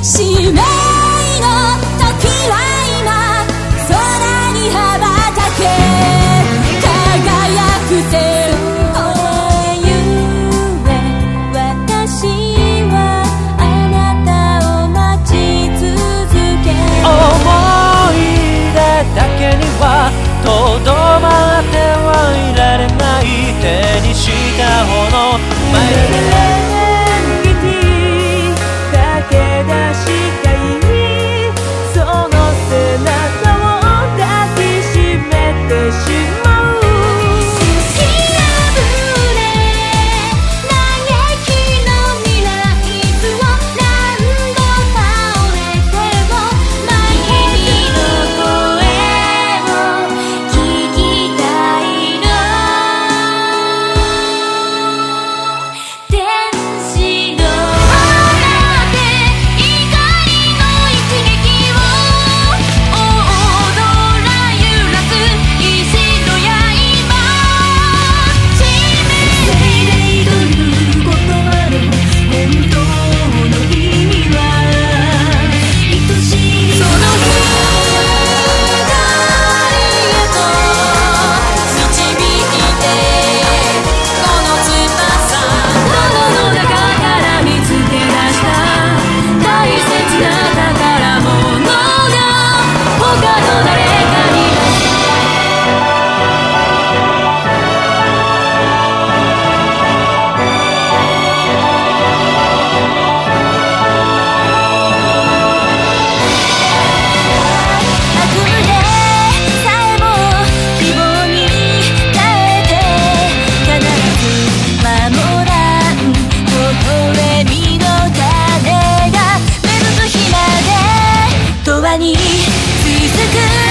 使命の時は今空に羽ばたけ輝く世界私はあなたを待ち続け思い出だけにはとどまってはいられない手にした炎。に続く